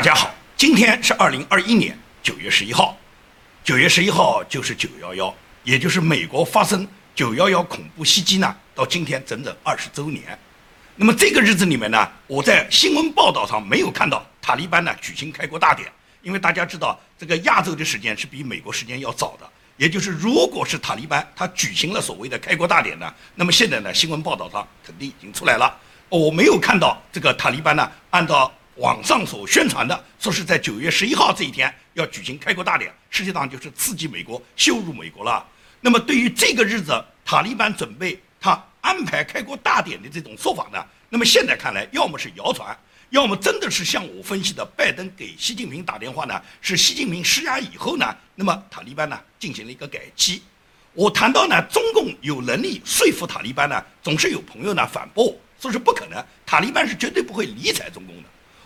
大家好，今天是二零二一年九月十一号，九月十一号就是九幺幺，也就是美国发生九幺幺恐怖袭击呢，到今天整整二十周年。那么这个日子里面呢，我在新闻报道上没有看到塔利班呢举行开国大典，因为大家知道这个亚洲的时间是比美国时间要早的，也就是如果是塔利班他举行了所谓的开国大典呢，那么现在呢新闻报道上肯定已经出来了，我没有看到这个塔利班呢按照。网上所宣传的说是在九月十一号这一天要举行开国大典，实际上就是刺激美国、羞辱美国了。那么对于这个日子，塔利班准备他安排开国大典的这种说法呢？那么现在看来，要么是谣传，要么真的是像我分析的，拜登给习近平打电话呢，是习近平施压以后呢，那么塔利班呢进行了一个改期。我谈到呢，中共有能力说服塔利班呢，总是有朋友呢反驳，说是不可能，塔利班是绝对不会理睬中共的。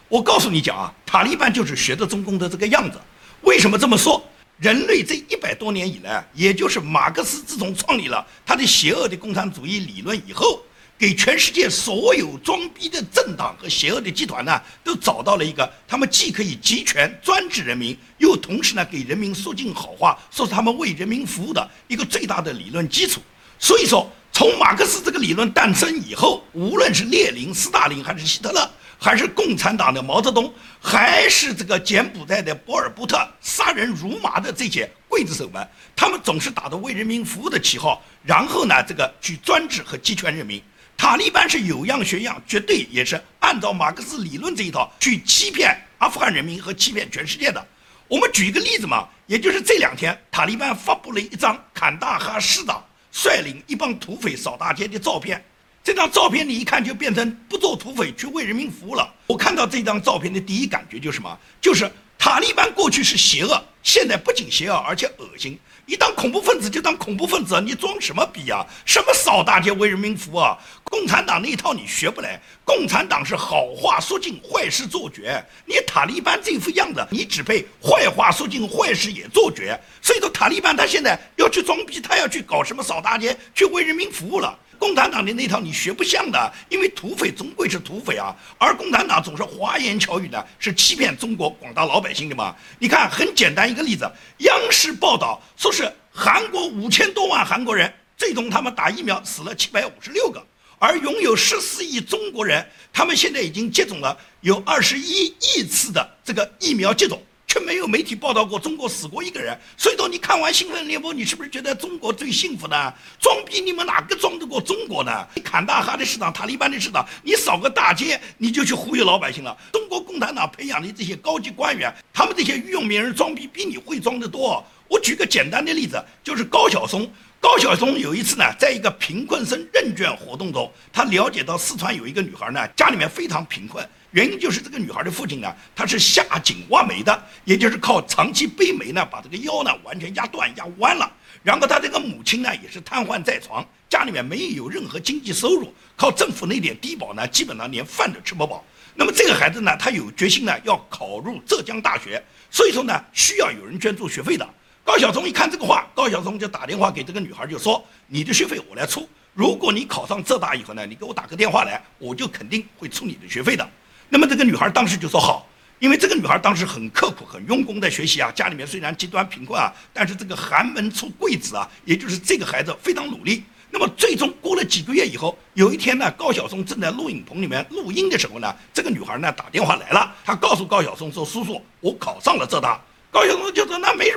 我告诉你讲啊，塔利班就是学的中共的这个样子。为什么这么说？人类这一百多年以来，也就是马克思自从创立了他的邪恶的共产主义理论以后，给全世界所有装逼的政党和邪恶的集团呢，都找到了一个他们既可以集权专制人民，又同时呢给人民说尽好话，说是他们为人民服务的一个最大的理论基础。所以说，从马克思这个理论诞生以后，无论是列宁、斯大林还是希特勒。还是共产党的毛泽东，还是这个柬埔寨的博尔布特，杀人如麻的这些刽子手们，他们总是打着为人民服务的旗号，然后呢，这个去专制和集权人民。塔利班是有样学样，绝对也是按照马克思理论这一套去欺骗阿富汗人民和欺骗全世界的。我们举一个例子嘛，也就是这两天，塔利班发布了一张坎大哈市长率领一帮土匪扫大街的照片。这张照片你一看就变成不做土匪去为人民服务了。我看到这张照片的第一感觉就是什么？就是塔利班过去是邪恶，现在不仅邪恶而且恶心。你当恐怖分子就当恐怖分子，你装什么逼啊？什么扫大街为人民服务啊？共产党那一套你学不来。共产党是好话说尽，坏事做绝。你塔利班这副样子，你只配坏话说尽，坏事也做绝。所以说塔利班他现在要去装逼，他要去搞什么扫大街，去为人民服务了。共产党的那套你学不像的，因为土匪终归是土匪啊，而共产党总是花言巧语呢，是欺骗中国广大老百姓的嘛。你看，很简单一个例子，央视报道说是韩国五千多万韩国人，最终他们打疫苗死了七百五十六个，而拥有十四亿中国人，他们现在已经接种了有二十一亿次的这个疫苗接种。却没有媒体报道过中国死过一个人，所以说你看完新闻联播，你是不是觉得中国最幸福呢？装逼你们哪个装得过中国呢？你坎大哈的市长、塔利班的市长，你扫个大街你就去忽悠老百姓了。中国共产党培养的这些高级官员，他们这些御用名人装逼比你会装得多。我举个简单的例子，就是高晓松。高晓松有一次呢，在一个贫困生认卷活动中，他了解到四川有一个女孩呢，家里面非常贫困。原因就是这个女孩的父亲呢，他是下井挖煤的，也就是靠长期背煤呢，把这个腰呢完全压断、压弯了。然后他这个母亲呢，也是瘫痪在床，家里面没有任何经济收入，靠政府那点低保呢，基本上连饭都吃不饱。那么这个孩子呢，他有决心呢，要考入浙江大学，所以说呢，需要有人捐助学费的。高晓松一看这个话，高晓松就打电话给这个女孩，就说：“你的学费我来出，如果你考上浙大以后呢，你给我打个电话来，我就肯定会出你的学费的。”那么这个女孩当时就说好，因为这个女孩当时很刻苦、很用功的学习啊，家里面虽然极端贫困啊，但是这个寒门出贵子啊，也就是这个孩子非常努力。那么最终过了几个月以后，有一天呢，高晓松正在录影棚里面录音的时候呢，这个女孩呢打电话来了，她告诉高晓松说：“叔叔，我考上了浙大。”高晓松就说：“那没，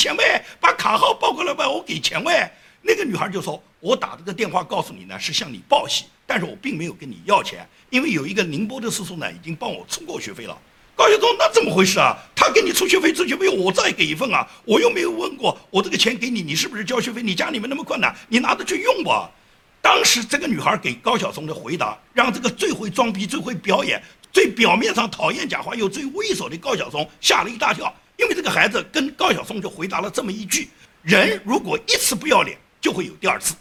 钱呗，把卡号报过来吧，我给钱呗。”那个女孩就说：“我打这个电话告诉你呢，是向你报喜，但是我并没有跟你要钱，因为有一个宁波的叔叔呢，已经帮我出过学费了。”高晓松，那怎么回事啊？他给你出学费，出学费我再给一份啊，我又没有问过，我这个钱给你，你是不是交学费？你家里面那么困难，你拿着去用吧。当时这个女孩给高晓松的回答，让这个最会装逼、最会表演、最表面上讨厌讲话又最猥琐的高晓松吓了一大跳，因为这个孩子跟高晓松就回答了这么一句：人如果一次不要脸。就会有第二次，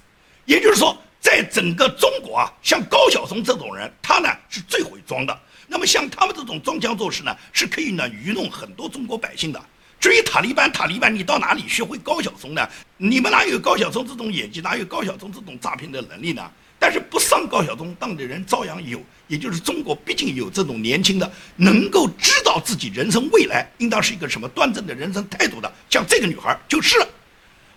也就是说，在整个中国啊，像高晓松这种人，他呢是最会装的。那么像他们这种装腔作势呢，是可以呢愚弄很多中国百姓的。至于塔利班，塔利班，你到哪里学会高晓松呢？你们哪有高晓松这种演技，哪有高晓松这种诈骗的能力呢？但是不上高晓松当的人照样有，也就是中国毕竟有这种年轻的，能够知道自己人生未来应当是一个什么端正的人生态度的，像这个女孩就是了。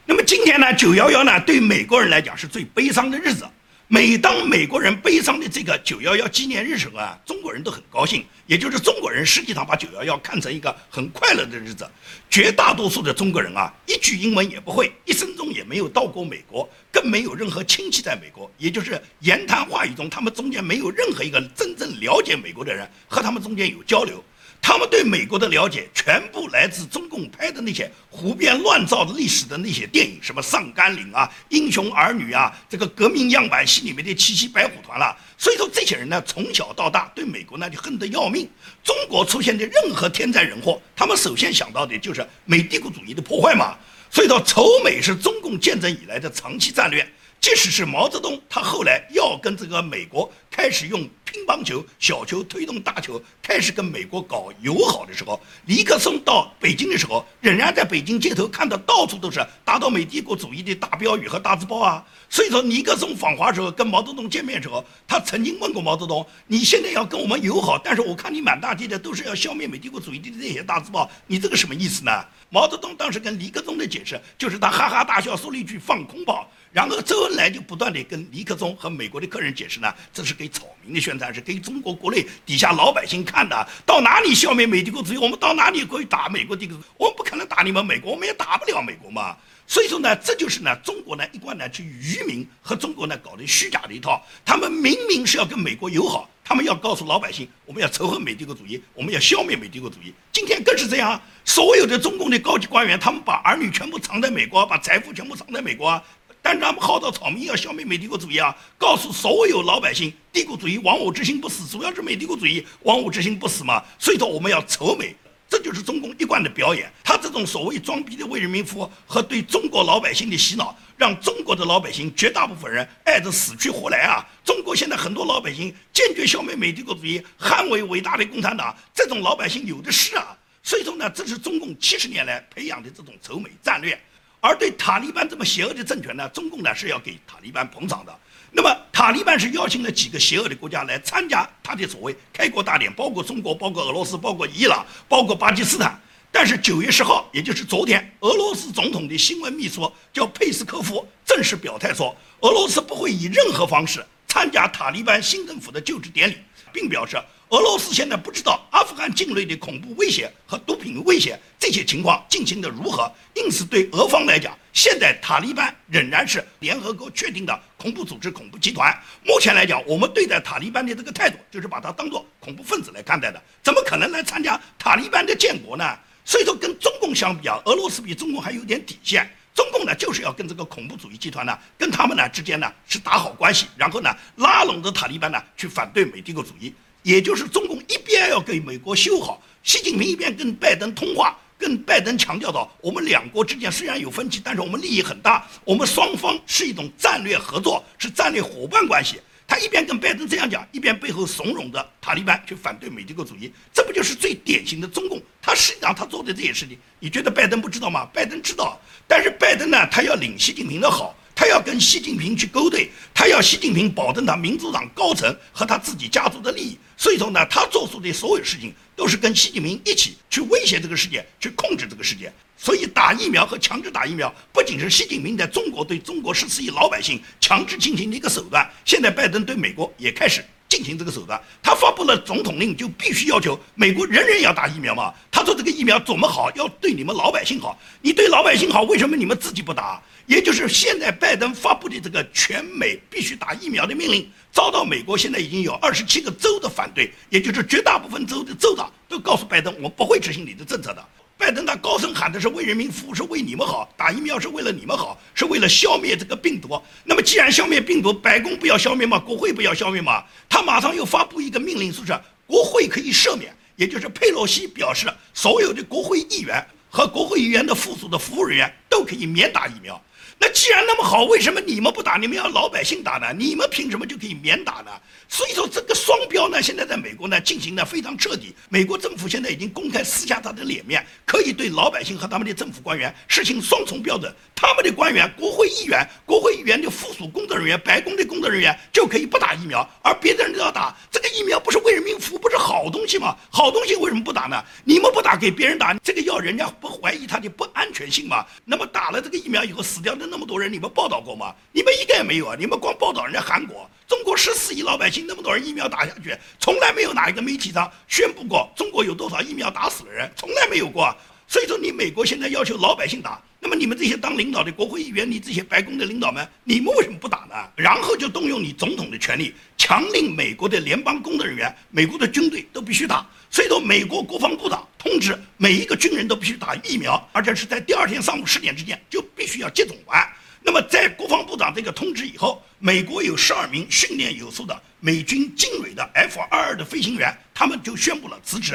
那么今天呢，九幺幺呢，对美国人来讲是最悲伤的日子。每当美国人悲伤的这个九幺幺纪念日时候啊，中国人都很高兴。也就是中国人实际上把九幺幺看成一个很快乐的日子。绝大多数的中国人啊，一句英文也不会，一生中也没有到过美国，更没有任何亲戚在美国。也就是言谈话语中，他们中间没有任何一个真正了解美国的人和他们中间有交流。他们对美国的了解全部来自中共拍的那些胡编乱造的历史的那些电影，什么上甘岭啊、英雄儿女啊，这个革命样板戏里面的七七白虎团了。所以说，这些人呢，从小到大对美国呢就恨得要命。中国出现的任何天灾人祸，他们首先想到的就是美帝国主义的破坏嘛。所以说，仇美是中共建政以来的长期战略。即使是毛泽东，他后来要跟这个美国开始用乒乓球、小球推动大球，开始跟美国搞友好的时候，尼克松到北京的时候，仍然在北京街头看到到处都是打倒美帝国主义的大标语和大字报啊。所以说，尼克松访华时候跟毛泽东见面时候，他曾经问过毛泽东：“你现在要跟我们友好，但是我看你满大街的都是要消灭美帝国主义的那些大字报，你这个什么意思呢？”毛泽东当时跟尼克松的解释就是他哈哈大笑，说了一句“放空炮”。然后周恩来就不断地跟尼克松和美国的客人解释呢，这是给草民的宣传，是给中国国内底下老百姓看的。到哪里消灭美帝国主义，我们到哪里可以打美国帝国主义，我们不可能打你们美国，我们也打不了美国嘛。所以说呢，这就是呢中国呢一贯呢去愚民和中国呢搞的虚假的一套。他们明明是要跟美国友好，他们要告诉老百姓，我们要仇恨美帝国主义，我们要消灭美帝国主义。今天更是这样，所有的中共的高级官员，他们把儿女全部藏在美国，把财富全部藏在美国啊。但他们号召草民要消灭美帝国主义啊！告诉所有老百姓，帝国主义亡我之心不死，主要是美帝国主义亡我之心不死嘛。所以说我们要仇美，这就是中共一贯的表演。他这种所谓装逼的为人民服务和对中国老百姓的洗脑，让中国的老百姓绝大部分人爱得死去活来啊！中国现在很多老百姓坚决消灭美帝国主义，捍卫伟大的共产党，这种老百姓有的是啊。所以说呢，这是中共七十年来培养的这种仇美战略。而对塔利班这么邪恶的政权呢，中共呢是要给塔利班捧场的。那么塔利班是邀请了几个邪恶的国家来参加他的所谓开国大典，包括中国、包括俄罗斯、包括伊朗、包括巴基斯坦。但是九月十号，也就是昨天，俄罗斯总统的新闻秘书叫佩斯科夫正式表态说，俄罗斯不会以任何方式参加塔利班新政府的就职典礼，并表示。俄罗斯现在不知道阿富汗境内的恐怖威胁和毒品威胁这些情况进行的如何，因此对俄方来讲，现在塔利班仍然是联合国确定的恐怖组织、恐怖集团。目前来讲，我们对待塔利班的这个态度，就是把它当做恐怖分子来看待的，怎么可能来参加塔利班的建国呢？所以说，跟中共相比啊，俄罗斯比中共还有点底线。中共呢，就是要跟这个恐怖主义集团呢，跟他们呢之间呢是打好关系，然后呢拉拢着塔利班呢去反对美帝国主义。也就是中共一边要给美国修好，习近平一边跟拜登通话，跟拜登强调到，我们两国之间虽然有分歧，但是我们利益很大，我们双方是一种战略合作，是战略伙伴关系。他一边跟拜登这样讲，一边背后怂恿着塔利班去反对美帝国主义，这不就是最典型的中共？他实际上他做的这些事情，你觉得拜登不知道吗？拜登知道，但是拜登呢，他要领习近平的好。他要跟习近平去勾兑，他要习近平保证他民主党高层和他自己家族的利益，所以说呢，他做出的所有事情都是跟习近平一起去威胁这个世界，去控制这个世界。所以打疫苗和强制打疫苗，不仅是习近平在中国对中国十四亿老百姓强制进行的一个手段，现在拜登对美国也开始进行这个手段。他发布了总统令，就必须要求美国人人要打疫苗嘛。他说这个疫苗怎么好，要对你们老百姓好。你对老百姓好，为什么你们自己不打？也就是现在拜登发布的这个全美必须打疫苗的命令，遭到美国现在已经有二十七个州的反对，也就是绝大部分州的州长都告诉拜登，我不会执行你的政策的。拜登他高声喊的是为人民服务，是为你们好，打疫苗是为了你们好，是为了消灭这个病毒。那么既然消灭病毒，白宫不要消灭吗？国会不要消灭吗？他马上又发布一个命令，说是国会可以赦免，也就是佩洛西表示，所有的国会议员和国会议员的附属的服务人员。都可以免打疫苗。那既然那么好，为什么你们不打？你们要老百姓打呢？你们凭什么就可以免打呢？所以说这个双标呢，现在在美国呢进行的非常彻底。美国政府现在已经公开撕下他的脸面，可以对老百姓和他们的政府官员实行双重标准。他们的官员、国会议员、国会议员的附属工作人员、白宫的工作人员就可以不打疫苗，而别的人都要打。这个疫苗不是为人民服务，不是好东西吗？好东西为什么不打呢？你们不打，给别人打，这个药人家不怀疑它的不安全性吗？那么打了这个疫苗以后死掉的。那么多人，你们报道过吗？你们一个也没有啊！你们光报道人家韩国，中国十四亿老百姓，那么多人疫苗打下去，从来没有哪一个媒体上宣布过中国有多少疫苗打死的人，从来没有过。所以说，你美国现在要求老百姓打，那么你们这些当领导的国会议员，你这些白宫的领导们，你们为什么不打呢？然后就动用你总统的权利，强令美国的联邦工作人员、美国的军队都必须打。所以说，美国国防部长通知每一个军人都必须打疫苗，而且是在第二天上午十点之前就必须要接种完。那么，在国防部长这个通知以后，美国有十二名训练有素的美军精锐的 F 二二的飞行员，他们就宣布了辞职。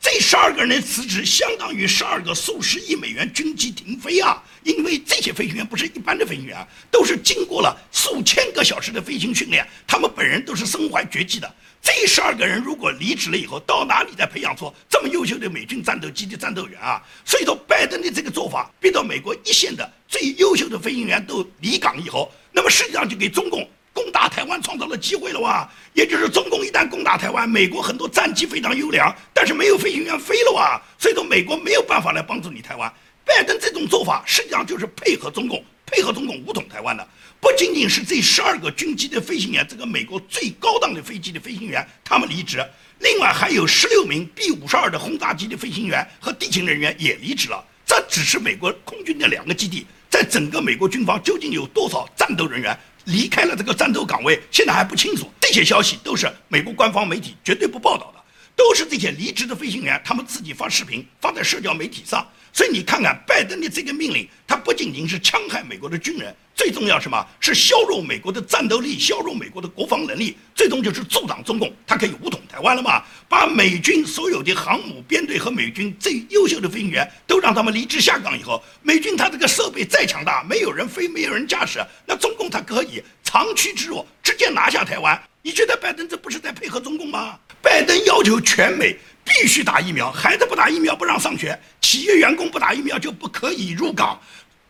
这十二个人的辞职，相当于十二个数十亿美元军机停飞啊！因为这些飞行员不是一般的飞行员，都是经过了数千个小时的飞行训练，他们本人都是身怀绝技的。这十二个人如果离职了以后，到哪里再培养出这么优秀的美军战斗机的战斗员啊？所以说，拜登的这个做法，逼到美国一线的最优秀的飞行员都离岗以后，那么实际上就给中共。攻打台湾创造了机会了哇！也就是中共一旦攻打台湾，美国很多战机非常优良，但是没有飞行员飞了哇，所以说美国没有办法来帮助你台湾。拜登这种做法实际上就是配合中共，配合中共武统台湾的。不仅仅是这十二个军机的飞行员，这个美国最高档的飞机的飞行员他们离职，另外还有十六名 B 五十二的轰炸机的飞行员和地勤人员也离职了。这只是美国空军的两个基地，在整个美国军方究竟有多少战斗人员？离开了这个战斗岗位，现在还不清楚。这些消息都是美国官方媒体绝对不报道的，都是这些离职的飞行员他们自己发视频发在社交媒体上。所以你看看拜登的这个命令，他不仅仅是戕害美国的军人，最重要什么是削弱美国的战斗力，削弱美国的国防能力，最终就是助长中共，他可以武统台湾了嘛？把美军所有的航母编队和美军最优秀的飞行员都让他们离职下岗以后，美军他这个设备再强大，没有人飞，没有人驾驶，那中共他可以长驱直入，直接拿下台湾。你觉得拜登这不是在配合中共吗？拜登要求全美。必须打疫苗，孩子不打疫苗不让上学，企业员工不打疫苗就不可以入岗，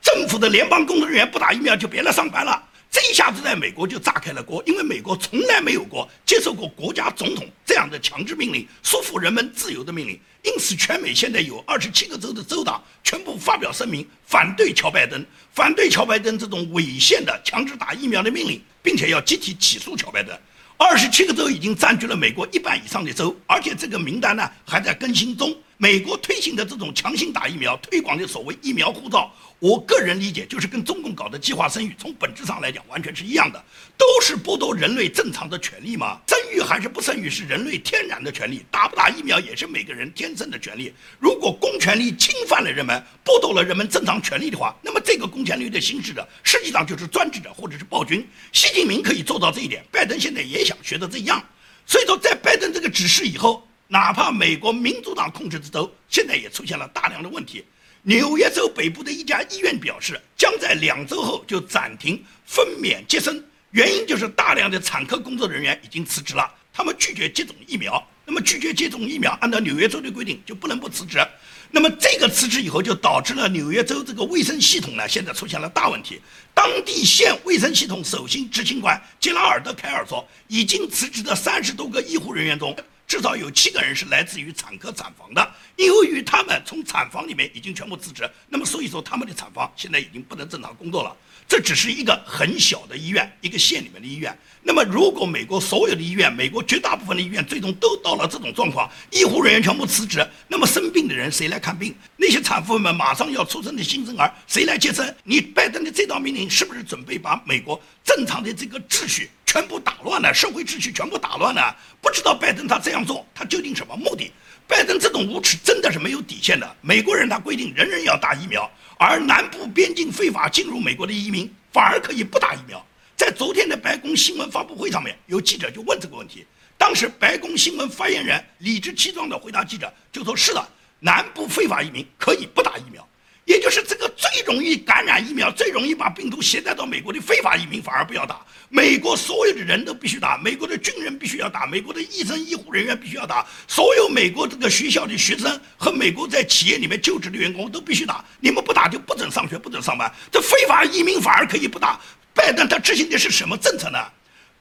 政府的联邦工作人员不打疫苗就别来上班了。这一下子在美国就炸开了锅，因为美国从来没有过接受过国家总统这样的强制命令、束缚人们自由的命令。因此，全美现在有二十七个州的州长全部发表声明，反对乔拜登，反对乔拜登这种违宪的强制打疫苗的命令，并且要集体起诉乔拜登。二十七个州已经占据了美国一半以上的州，而且这个名单呢还在更新中。美国推行的这种强行打疫苗、推广的所谓疫苗护照，我个人理解就是跟中共搞的计划生育，从本质上来讲完全是一样的，都是剥夺人类正常的权利嘛。生育还是不生育是人类天然的权利，打不打疫苗也是每个人天生的权利。如果公权力侵犯了人们，剥夺了人们正常权利的话，那么这个公权力的行使者实际上就是专制者或者是暴君。习近平可以做到这一点，拜登现在也想学的这样。所以说，在拜登这个指示以后。哪怕美国民主党控制的州，现在也出现了大量的问题。纽约州北部的一家医院表示，将在两周后就暂停分娩接生，原因就是大量的产科工作人员已经辞职了，他们拒绝接种疫苗。那么拒绝接种疫苗，按照纽约州的规定就不能不辞职。那么这个辞职以后，就导致了纽约州这个卫生系统呢，现在出现了大问题。当地县卫生系统首席执行官杰拉尔德凯尔说，已经辞职的三十多个医护人员中。至少有七个人是来自于产科产房的，由于他们从产房里面已经全部辞职，那么所以说他们的产房现在已经不能正常工作了。这只是一个很小的医院，一个县里面的医院。那么如果美国所有的医院，美国绝大部分的医院最终都到了这种状况，医护人员全部辞职，那么生病的人谁来看病？那些产妇们马上要出生的新生儿谁来接生？你拜登的这道命令是不是准备把美国正常的这个秩序？全部打乱了，社会秩序全部打乱了。不知道拜登他这样做，他究竟什么目的？拜登这种无耻真的是没有底线的。美国人他规定人人要打疫苗，而南部边境非法进入美国的移民反而可以不打疫苗。在昨天的白宫新闻发布会上面，有记者就问这个问题，当时白宫新闻发言人理直气壮地回答记者，就说是的，南部非法移民可以不打疫苗。也就是这个最容易感染疫苗、最容易把病毒携带到美国的非法移民反而不要打，美国所有的人都必须打，美国的军人必须要打，美国的医生医护人员必须要打，所有美国这个学校的学生和美国在企业里面就职的员工都必须打，你们不打就不准上学、不准上班。这非法移民反而可以不打。拜登他执行的是什么政策呢？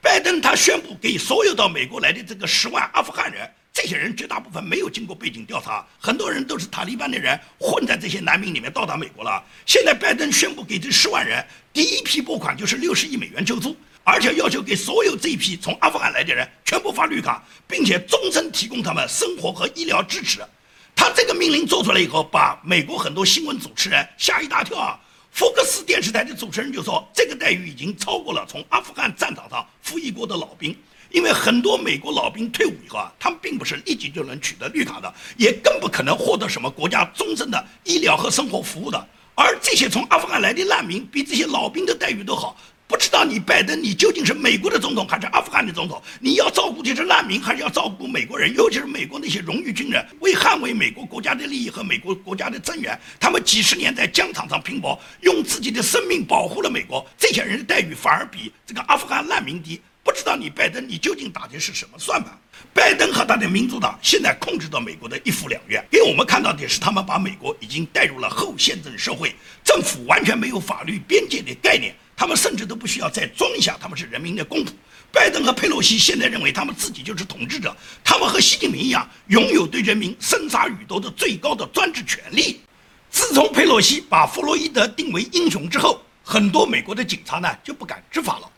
拜登他宣布给所有到美国来的这个十万阿富汗人。这些人绝大部分没有经过背景调查，很多人都是塔利班的人混在这些难民里面到达美国了。现在拜登宣布给这十万人第一批拨款就是六十亿美元救助，而且要求给所有这一批从阿富汗来的人全部发绿卡，并且终身提供他们生活和医疗支持。他这个命令做出来以后，把美国很多新闻主持人吓一大跳啊！福克斯电视台的主持人就说，这个待遇已经超过了从阿富汗战场上服役过的老兵。因为很多美国老兵退伍以后啊，他们并不是立即就能取得绿卡的，也更不可能获得什么国家终身的医疗和生活服务的。而这些从阿富汗来的难民，比这些老兵的待遇都好。不知道你拜登，你究竟是美国的总统还是阿富汗的总统？你要照顾的是难民，还是要照顾美国人？尤其是美国那些荣誉军人，为捍卫美国国家的利益和美国国家的尊严，他们几十年在疆场上拼搏，用自己的生命保护了美国。这些人的待遇反而比这个阿富汗难民低。知道你拜登，你究竟打的是什么算盘？拜登和他的民主党现在控制着美国的一府两院，给我们看到的是他们把美国已经带入了后宪政社会，政府完全没有法律边界的概念，他们甚至都不需要再装一下他们是人民的公仆。拜登和佩洛西现在认为他们自己就是统治者，他们和习近平一样，拥有对人民生杀予夺的最高的专制权利。自从佩洛西把弗洛伊德定为英雄之后，很多美国的警察呢就不敢执法了。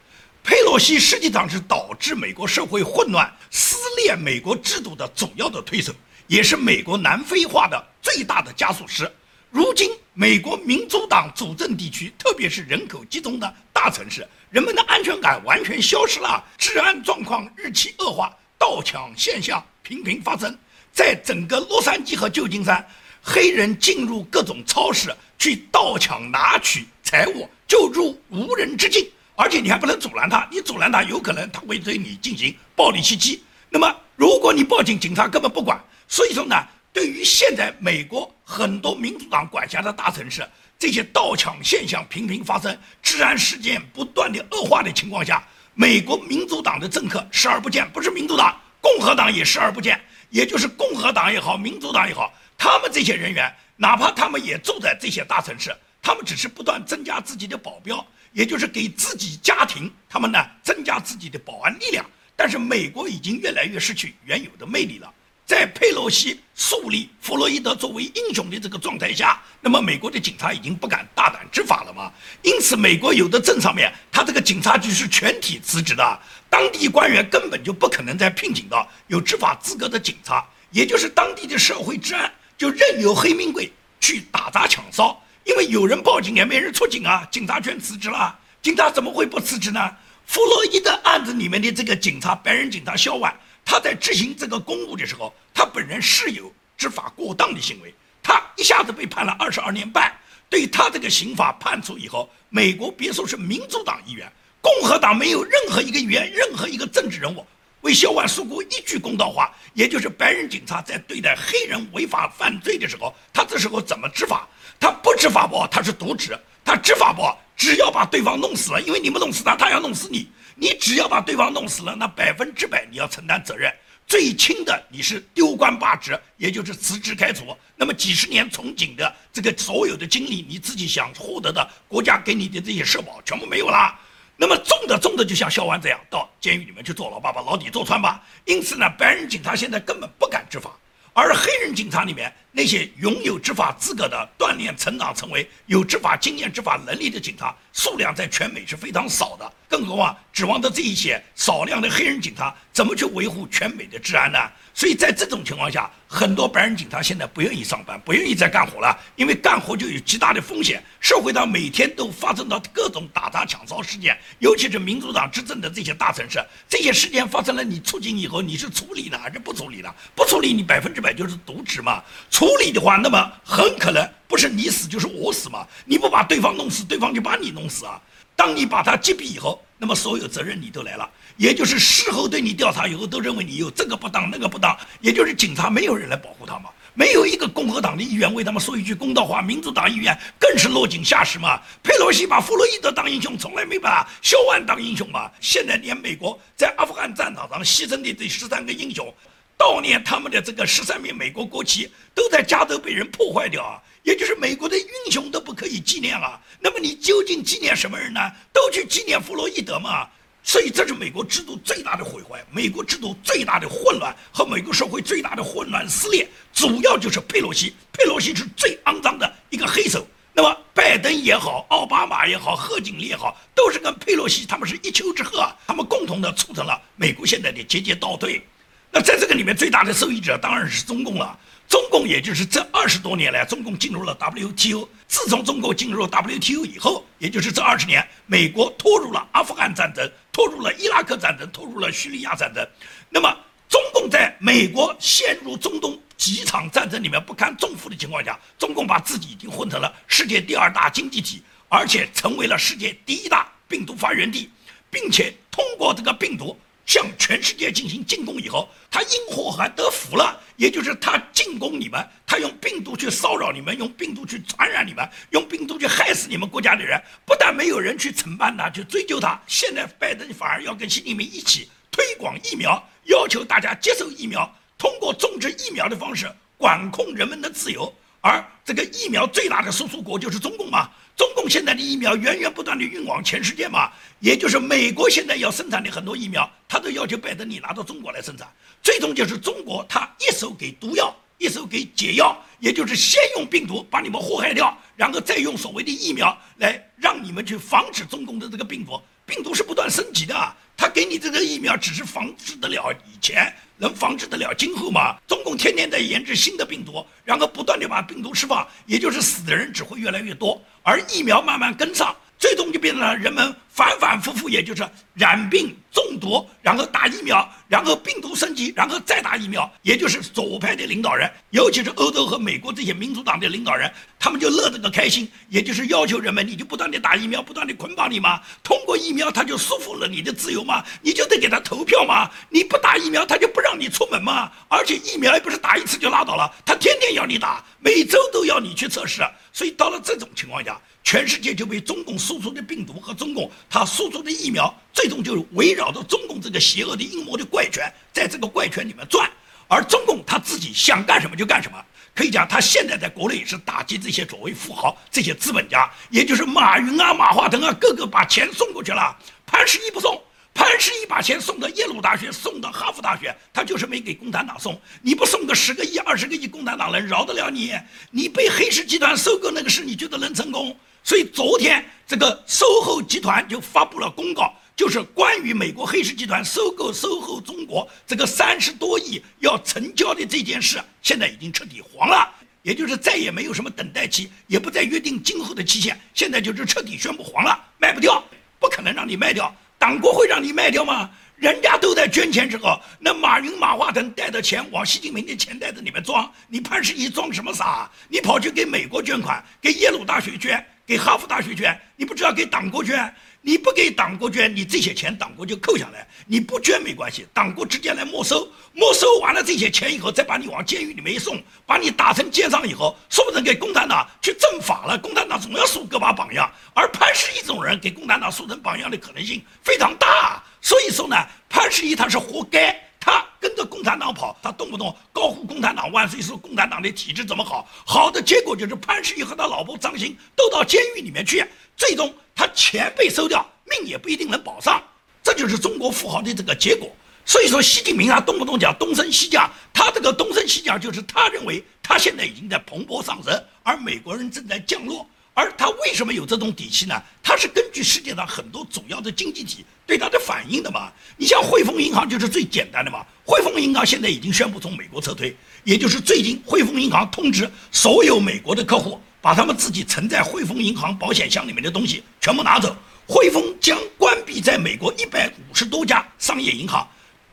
佩洛西实际上是导致美国社会混乱、撕裂美国制度的主要的推手，也是美国南非化的最大的加速师。如今，美国民主党主政地区，特别是人口集中的大城市，人们的安全感完全消失了，治安状况日趋恶化，盗抢现象频频发生。在整个洛杉矶和旧金山，黑人进入各种超市去盗抢拿取财物，就如无人之境。而且你还不能阻拦他，你阻拦他，有可能他会对你进行暴力袭击。那么，如果你报警，警察根本不管。所以说呢，对于现在美国很多民主党管辖的大城市，这些盗抢现象频频发生，治安事件不断的恶化的情况下，美国民主党的政客视而不见，不是民主党，共和党也视而不见。也就是共和党也好，民主党也好，他们这些人员，哪怕他们也住在这些大城市，他们只是不断增加自己的保镖。也就是给自己家庭，他们呢增加自己的保安力量，但是美国已经越来越失去原有的魅力了。在佩洛西树立弗洛伊德作为英雄的这个状态下，那么美国的警察已经不敢大胆执法了吗？因此，美国有的镇上面，他这个警察局是全体辞职的，当地官员根本就不可能再聘请到有执法资格的警察，也就是当地的社会治安就任由黑名贵去打砸抢烧。因为有人报警也没人出警啊，警察全辞职了。警察怎么会不辞职呢？弗洛伊德案子里面的这个警察，白人警察肖万，他在执行这个公务的时候，他本人是有执法过当的行为，他一下子被判了二十二年半。对他这个刑法判处以后，美国别说是民主党议员，共和党没有任何一个议员，任何一个政治人物为肖万说过一句公道话，也就是白人警察在对待黑人违法犯罪的时候，他这时候怎么执法？他不执法不，他是渎职；他执法不，只要把对方弄死了，因为你们弄死他，他要弄死你。你只要把对方弄死了，那百分之百你要承担责任。最轻的你是丢官罢职，也就是辞职开除。那么几十年从警的这个所有的经历，你自己想获得的国家给你的这些社保全部没有了。那么重的重的，就像肖万这样，到监狱里面去坐牢吧，把牢底坐穿吧。因此呢，白人警察现在根本不敢执法。而黑人警察里面那些拥有执法资格的、锻炼成长成为有执法经验、执法能力的警察数量在全美是非常少的，更何况指望着这一些少量的黑人警察怎么去维护全美的治安呢？所以在这种情况下，很多白人警察现在不愿意上班，不愿意再干活了，因为干活就有极大的风险。社会上每天都发生到各种打砸抢烧事件，尤其是民主党执政的这些大城市，这些事件发生了，你出警以后，你是处理呢还是不处理呢？不处理，你百分之百就是渎职嘛。处理的话，那么很可能不是你死就是我死嘛。你不把对方弄死，对方就把你弄死啊。当你把他击毙以后，那么所有责任你都来了。也就是事后对你调查以后，都认为你有这个不当那个不当，也就是警察没有人来保护他们，没有一个共和党的议员为他们说一句公道话，民主党议员更是落井下石嘛。佩洛西把弗洛伊德当英雄，从来没把肖万当英雄嘛。现在连美国在阿富汗战场上牺牲的这十三个英雄，悼念他们的这个十三面美国国旗都在加州被人破坏掉啊，也就是美国的英雄都不可以纪念啊。那么你究竟纪念什么人呢？都去纪念弗洛伊德嘛。所以这是美国制度最大的毁坏，美国制度最大的混乱和美国社会最大的混乱撕裂，主要就是佩洛西。佩洛西是最肮脏的一个黑手。那么拜登也好，奥巴马也好，贺锦丽也好，都是跟佩洛西他们是一丘之貉，他们共同的促成了美国现在的节节倒退。那在这个里面最大的受益者当然是中共了。中共也就是这二十多年来，中共进入了 WTO。自从中共进入了 WTO 以后，也就是这二十年，美国拖入了阿富汗战争，拖入了伊拉克战争，拖入了叙利亚战争。那么，中共在美国陷入中东几场战争里面不堪重负的情况下，中共把自己已经混成了世界第二大经济体，而且成为了世界第一大病毒发源地，并且通过这个病毒。向全世界进行进攻以后，他因祸还得福了，也就是他进攻你们，他用病毒去骚扰你们，用病毒去传染你们，用病毒去害死你们国家的人，不但没有人去惩办他，去追究他，现在拜登反而要跟习近平一起推广疫苗，要求大家接受疫苗，通过种植疫苗的方式管控人们的自由，而这个疫苗最大的输出国就是中共嘛。中共现在的疫苗源源不断的运往全世界嘛，也就是美国现在要生产的很多疫苗，他都要求拜登你拿到中国来生产。最终就是中国他一手给毒药，一手给解药，也就是先用病毒把你们祸害掉，然后再用所谓的疫苗来让你们去防止中共的这个病毒。病毒是不断升级的，他给你这个疫苗只是防治得了以前。能防治得了今后吗？中共天天在研制新的病毒，然后不断地把病毒释放，也就是死的人只会越来越多，而疫苗慢慢跟上。最终就变成了人们反反复复，也就是染病中毒，然后打疫苗，然后病毒升级，然后再打疫苗，也就是左派的领导人，尤其是欧洲和美国这些民主党的领导人，他们就乐得个开心，也就是要求人们，你就不断的打疫苗，不断的捆绑你嘛，通过疫苗他就束缚了你的自由嘛，你就得给他投票嘛，你不打疫苗他就不让你出门嘛，而且疫苗也不是打一次就拉倒了，他天天要你打，每周都要你去测试，所以到了这种情况下。全世界就被中共输出的病毒和中共他输出的疫苗，最终就是围绕着中共这个邪恶的阴谋的怪圈，在这个怪圈里面转。而中共他自己想干什么就干什么，可以讲他现在在国内是打击这些所谓富豪、这些资本家，也就是马云啊、马化腾啊，个个把钱送过去了，潘石屹不送。潘石屹把钱送到耶鲁大学，送到哈佛大学，他就是没给共产党送。你不送个十个亿、二十个亿，共产党能饶得了你？你被黑石集团收购那个事，你觉得能成功？所以昨天这个售后集团就发布了公告，就是关于美国黑石集团收购售后中国这个三十多亿要成交的这件事，现在已经彻底黄了，也就是再也没有什么等待期，也不再约定今后的期限，现在就是彻底宣布黄了，卖不掉，不可能让你卖掉。党国会让你卖掉吗？人家都在捐钱之后，那马云、马化腾带着钱往习近平的钱袋子里面装，你潘石屹装什么傻？你跑去给美国捐款，给耶鲁大学捐，给哈佛大学捐，你不知道给党国捐？你不给党国捐，你这些钱党国就扣下来；你不捐没关系，党国直接来没收。没收完了这些钱以后，再把你往监狱里面一送，把你打成奸商以后，说不定给共产党去正法了。共产党总要树个把榜样，而潘石屹这种人给共产党树成榜样的可能性非常大。所以说呢，潘石屹他是活该，他跟着共产党跑，他动不动高呼共产党万岁，说共产党的体制怎么好，好的结果就是潘石屹和他老婆张欣都到监狱里面去，最终。他钱被收掉，命也不一定能保上，这就是中国富豪的这个结果。所以说，习近平啊，动不动讲东升西降，他这个东升西降，就是他认为他现在已经在蓬勃上升，而美国人正在降落。而他为什么有这种底气呢？他是根据世界上很多主要的经济体对他的反应的嘛。你像汇丰银行就是最简单的嘛。汇丰银行现在已经宣布从美国撤退，也就是最近汇丰银行通知所有美国的客户。把他们自己存在汇丰银行保险箱里面的东西全部拿走，汇丰将关闭在美国一百五十多家商业银行，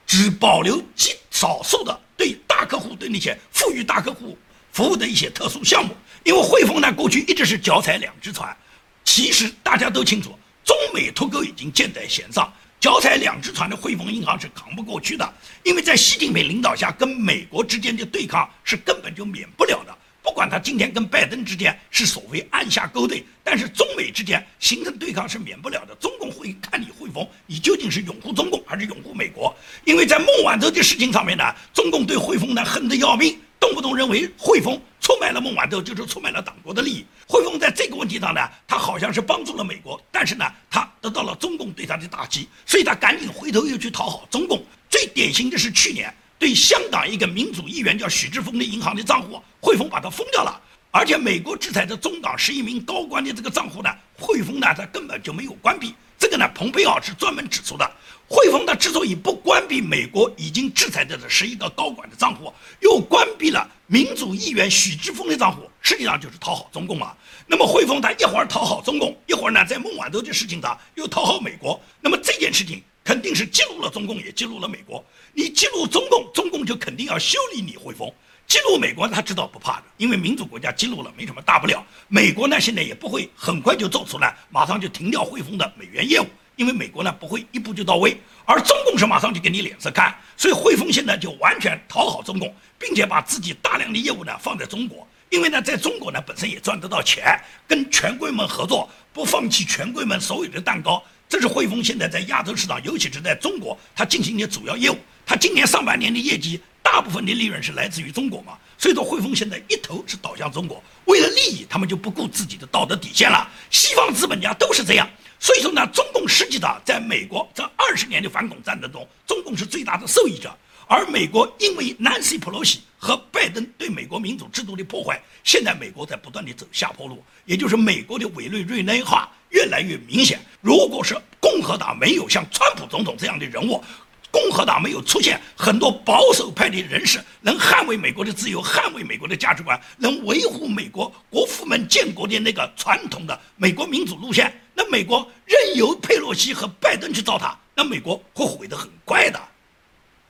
只保留极少数的对大客户、对那些富裕大客户服务的一些特殊项目。因为汇丰呢，过去一直是脚踩两只船，其实大家都清楚，中美脱钩已经箭在弦上。脚踩两只船的汇丰银行是扛不过去的，因为在习近平领导下，跟美国之间的对抗是根本就免不了的。不管他今天跟拜登之间是所谓暗下勾兑，但是中美之间形成对抗是免不了的。中共会看你汇丰，你究竟是拥护中共还是拥护美国？因为在孟晚舟的事情上面呢，中共对汇丰呢恨得要命，动不动认为汇丰出卖了孟晚舟就是出卖了党国的利益。汇丰在这个问题上呢，他好像是帮助了美国，但是呢，他得到了中共对他的打击，所以他赶紧回头又去讨好中共。最典型的是去年对香港一个民主议员叫许志峰的银行的账户，汇丰把它封掉了，而且美国制裁的中党十一名高官的这个账户呢，汇丰呢他根本就没有关闭。这个呢，蓬佩奥是专门指出的。汇丰他之所以不关闭美国已经制裁的这十一个高管的账户，又关闭了民主议员许志峰的账户，实际上就是讨好中共嘛。那么汇丰他一会儿讨好中共，一会儿呢在孟晚舟的事情上又讨好美国，那么这件事情肯定是激怒了中共，也激怒了美国。你激怒中共，中共就肯定要修理你汇丰。激怒美国，他知道不怕的，因为民主国家激怒了没什么大不了。美国呢现在也不会很快就做出来，马上就停掉汇丰的美元业务。因为美国呢不会一步就到位，而中共是马上就给你脸色看，所以汇丰现在就完全讨好中共，并且把自己大量的业务呢放在中国，因为呢在中国呢本身也赚得到钱，跟权贵们合作，不放弃权贵们手里的蛋糕，这是汇丰现在在亚洲市场，尤其是在中国，它进行的主要业务。它今年上半年的业绩，大部分的利润是来自于中国嘛，所以说汇丰现在一头是倒向中国，为了利益，他们就不顾自己的道德底线了。西方资本家都是这样。所以说呢，中共实际上在美国这二十年的反恐战争中，中共是最大的受益者。而美国因为 Nancy Pelosi 和拜登对美国民主制度的破坏，现在美国在不断的走下坡路，也就是美国的委内瑞拉化越来越明显。如果是共和党没有像川普总统这样的人物，共和党没有出现很多保守派的人士，能捍卫美国的自由，捍卫美国的价值观，能维护美国国父们建国的那个传统的美国民主路线，那美国任由佩洛西和拜登去糟蹋，那美国会毁得很快的。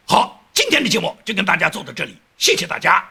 好，今天的节目就跟大家做到这里，谢谢大家。